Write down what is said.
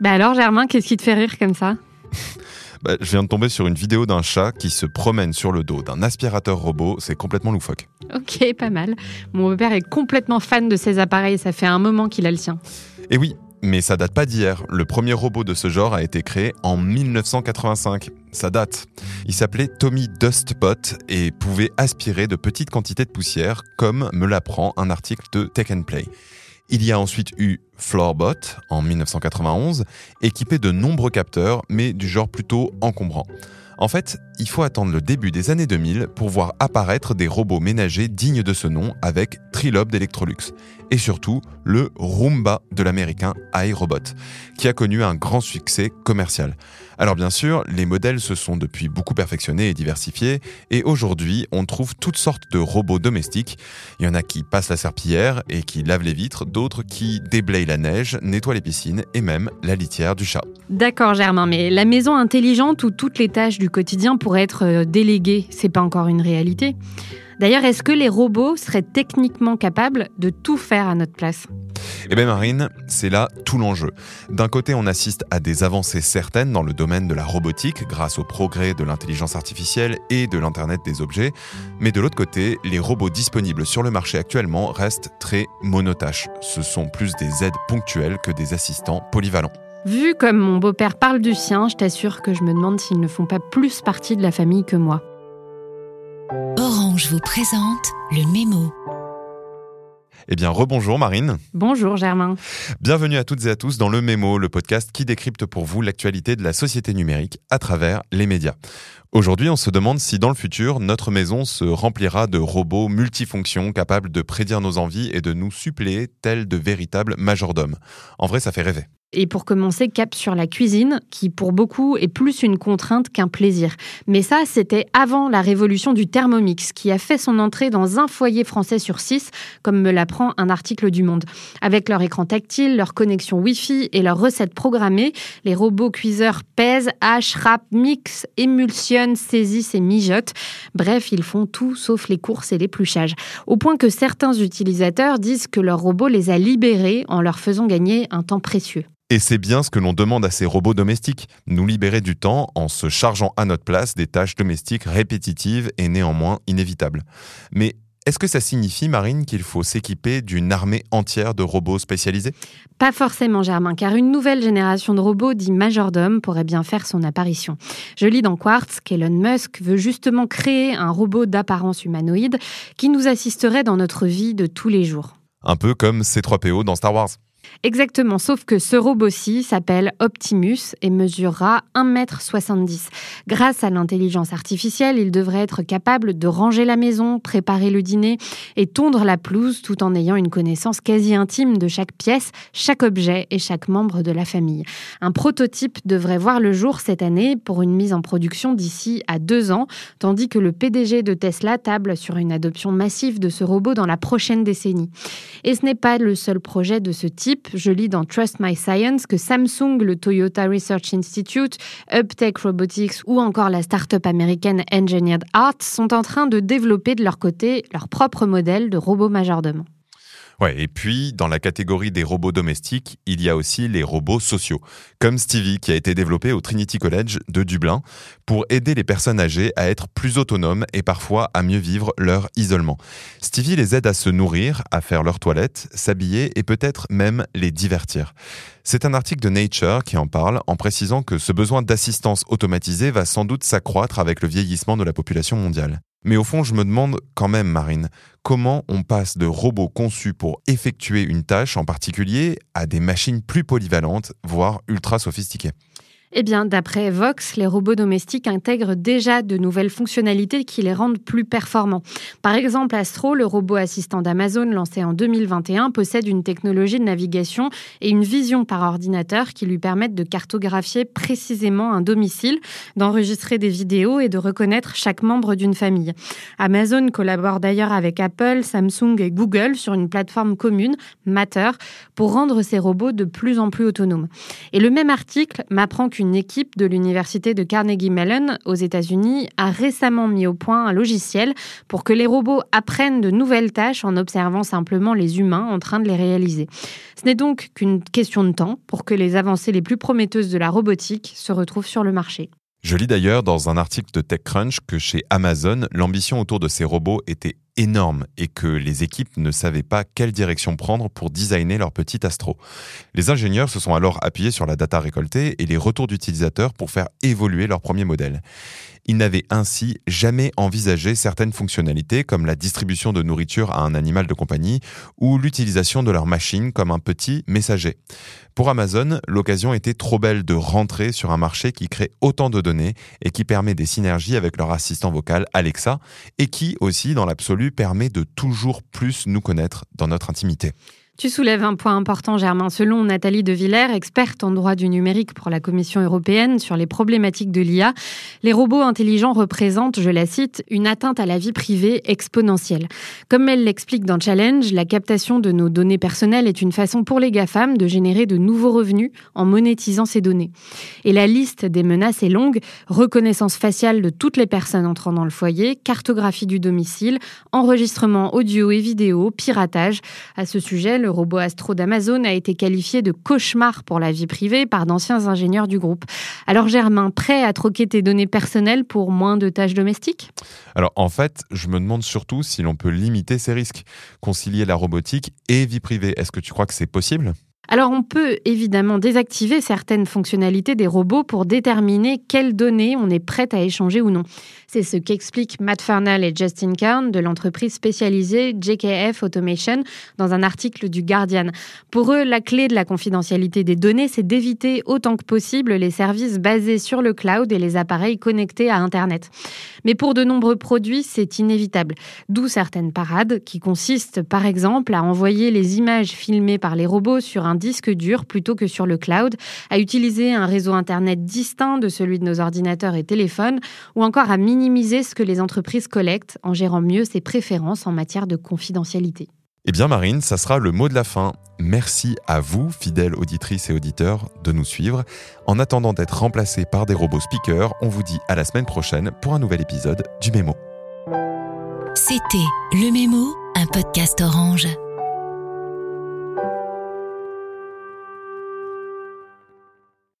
Bah alors Germain, qu'est-ce qui te fait rire comme ça? Bah, Je viens de tomber sur une vidéo d'un chat qui se promène sur le dos d'un aspirateur robot, c'est complètement loufoque. Ok, pas mal. Mon père est complètement fan de ces appareils, ça fait un moment qu'il a le sien. Et oui, mais ça date pas d'hier. Le premier robot de ce genre a été créé en 1985. Ça date. Il s'appelait Tommy Dustbot et pouvait aspirer de petites quantités de poussière, comme me l'apprend un article de Tech and Play. Il y a ensuite eu Floorbot en 1991, équipé de nombreux capteurs, mais du genre plutôt encombrant. En fait, il faut attendre le début des années 2000 pour voir apparaître des robots ménagers dignes de ce nom avec Trilob d'Electrolux. Et surtout, le Roomba de l'américain iRobot, qui a connu un grand succès commercial. Alors bien sûr, les modèles se sont depuis beaucoup perfectionnés et diversifiés, et aujourd'hui, on trouve toutes sortes de robots domestiques. Il y en a qui passent la serpillière et qui lavent les vitres, d'autres qui déblayent la neige, nettoient les piscines et même la litière du chat. D'accord Germain, mais la maison intelligente où toutes les tâches du quotidien pourraient être euh, déléguées, c'est pas encore une réalité. D'ailleurs, est-ce que les robots seraient techniquement capables de tout faire à notre place? Eh bien Marine, c'est là tout l'enjeu. D'un côté, on assiste à des avancées certaines dans le domaine de la robotique grâce au progrès de l'intelligence artificielle et de l'Internet des objets, mais de l'autre côté, les robots disponibles sur le marché actuellement restent très monotaches. Ce sont plus des aides ponctuelles que des assistants polyvalents. Vu comme mon beau-père parle du sien, je t'assure que je me demande s'ils ne font pas plus partie de la famille que moi. Orange vous présente le mémo. Eh bien, rebonjour Marine. Bonjour Germain. Bienvenue à toutes et à tous dans Le Mémo, le podcast qui décrypte pour vous l'actualité de la société numérique à travers les médias. Aujourd'hui, on se demande si dans le futur, notre maison se remplira de robots multifonctions capables de prédire nos envies et de nous suppléer tels de véritables majordomes. En vrai, ça fait rêver. Et pour commencer, cap sur la cuisine, qui pour beaucoup est plus une contrainte qu'un plaisir. Mais ça, c'était avant la révolution du Thermomix, qui a fait son entrée dans un foyer français sur six, comme me l'apprend un article du Monde. Avec leur écran tactile, leur connexion Wi-Fi et leurs recettes programmées, les robots cuiseurs pèsent, hachent, râpent, mixent, émulsionnent, saisissent et mijotent. Bref, ils font tout sauf les courses et l'épluchage. Au point que certains utilisateurs disent que leur robot les a libérés en leur faisant gagner un temps précieux. Et c'est bien ce que l'on demande à ces robots domestiques, nous libérer du temps en se chargeant à notre place des tâches domestiques répétitives et néanmoins inévitables. Mais est-ce que ça signifie, Marine, qu'il faut s'équiper d'une armée entière de robots spécialisés? Pas forcément, Germain, car une nouvelle génération de robots dits majordomes pourrait bien faire son apparition. Je lis dans Quartz qu'Elon Musk veut justement créer un robot d'apparence humanoïde qui nous assisterait dans notre vie de tous les jours. Un peu comme C3PO dans Star Wars. Exactement, sauf que ce robot-ci s'appelle Optimus et mesurera 1m70. Grâce à l'intelligence artificielle, il devrait être capable de ranger la maison, préparer le dîner et tondre la pelouse tout en ayant une connaissance quasi intime de chaque pièce, chaque objet et chaque membre de la famille. Un prototype devrait voir le jour cette année pour une mise en production d'ici à deux ans, tandis que le PDG de Tesla table sur une adoption massive de ce robot dans la prochaine décennie. Et ce n'est pas le seul projet de ce type je lis dans Trust My Science que Samsung, le Toyota Research Institute, Uptech Robotics ou encore la start-up américaine Engineered Art sont en train de développer de leur côté leur propre modèle de robot majordome. Ouais, et puis dans la catégorie des robots domestiques, il y a aussi les robots sociaux, comme Stevie qui a été développé au Trinity College de Dublin pour aider les personnes âgées à être plus autonomes et parfois à mieux vivre leur isolement. Stevie les aide à se nourrir, à faire leur toilette, s'habiller et peut-être même les divertir. C'est un article de Nature qui en parle en précisant que ce besoin d'assistance automatisée va sans doute s'accroître avec le vieillissement de la population mondiale. Mais au fond, je me demande quand même, Marine, comment on passe de robots conçus pour effectuer une tâche en particulier à des machines plus polyvalentes, voire ultra sophistiquées? Eh bien, d'après Vox, les robots domestiques intègrent déjà de nouvelles fonctionnalités qui les rendent plus performants. Par exemple, Astro, le robot assistant d'Amazon lancé en 2021, possède une technologie de navigation et une vision par ordinateur qui lui permettent de cartographier précisément un domicile, d'enregistrer des vidéos et de reconnaître chaque membre d'une famille. Amazon collabore d'ailleurs avec Apple, Samsung et Google sur une plateforme commune, Matter, pour rendre ces robots de plus en plus autonomes. Et le même article m'apprend que qu'une équipe de l'université de Carnegie Mellon aux États-Unis a récemment mis au point un logiciel pour que les robots apprennent de nouvelles tâches en observant simplement les humains en train de les réaliser. Ce n'est donc qu'une question de temps pour que les avancées les plus prometteuses de la robotique se retrouvent sur le marché. Je lis d'ailleurs dans un article de TechCrunch que chez Amazon, l'ambition autour de ces robots était énorme et que les équipes ne savaient pas quelle direction prendre pour designer leur petit astro. Les ingénieurs se sont alors appuyés sur la data récoltée et les retours d'utilisateurs pour faire évoluer leur premier modèle. Ils n'avaient ainsi jamais envisagé certaines fonctionnalités comme la distribution de nourriture à un animal de compagnie ou l'utilisation de leur machine comme un petit messager. Pour Amazon, l'occasion était trop belle de rentrer sur un marché qui crée autant de données et qui permet des synergies avec leur assistant vocal Alexa et qui aussi, dans l'absolu, permet de toujours plus nous connaître dans notre intimité. Tu soulèves un point important, Germain. Selon Nathalie De Villers, experte en droit du numérique pour la Commission européenne sur les problématiques de l'IA, les robots intelligents représentent, je la cite, une atteinte à la vie privée exponentielle. Comme elle l'explique dans Challenge, la captation de nos données personnelles est une façon pour les GAFAM de générer de nouveaux revenus en monétisant ces données. Et la liste des menaces est longue. Reconnaissance faciale de toutes les personnes entrant dans le foyer, cartographie du domicile, enregistrement audio et vidéo, piratage. À ce sujet, le robot Astro d'Amazon a été qualifié de cauchemar pour la vie privée par d'anciens ingénieurs du groupe. Alors Germain, prêt à troquer tes données personnelles pour moins de tâches domestiques? Alors en fait, je me demande surtout si l'on peut limiter ces risques, concilier la robotique et vie privée. Est-ce que tu crois que c'est possible? Alors on peut évidemment désactiver certaines fonctionnalités des robots pour déterminer quelles données on est prêt à échanger ou non. C'est ce qu'expliquent Matt Fernal et Justin Kern de l'entreprise spécialisée JKF Automation dans un article du Guardian. Pour eux, la clé de la confidentialité des données, c'est d'éviter autant que possible les services basés sur le cloud et les appareils connectés à Internet. Mais pour de nombreux produits, c'est inévitable. D'où certaines parades qui consistent par exemple à envoyer les images filmées par les robots sur un disque dur plutôt que sur le cloud, à utiliser un réseau Internet distinct de celui de nos ordinateurs et téléphones, ou encore à minimiser ce que les entreprises collectent en gérant mieux ses préférences en matière de confidentialité. Eh bien Marine, ça sera le mot de la fin. Merci à vous, fidèles auditrices et auditeurs, de nous suivre. En attendant d'être remplacés par des robots speakers, on vous dit à la semaine prochaine pour un nouvel épisode du Mémo. C'était Le Mémo, un podcast orange.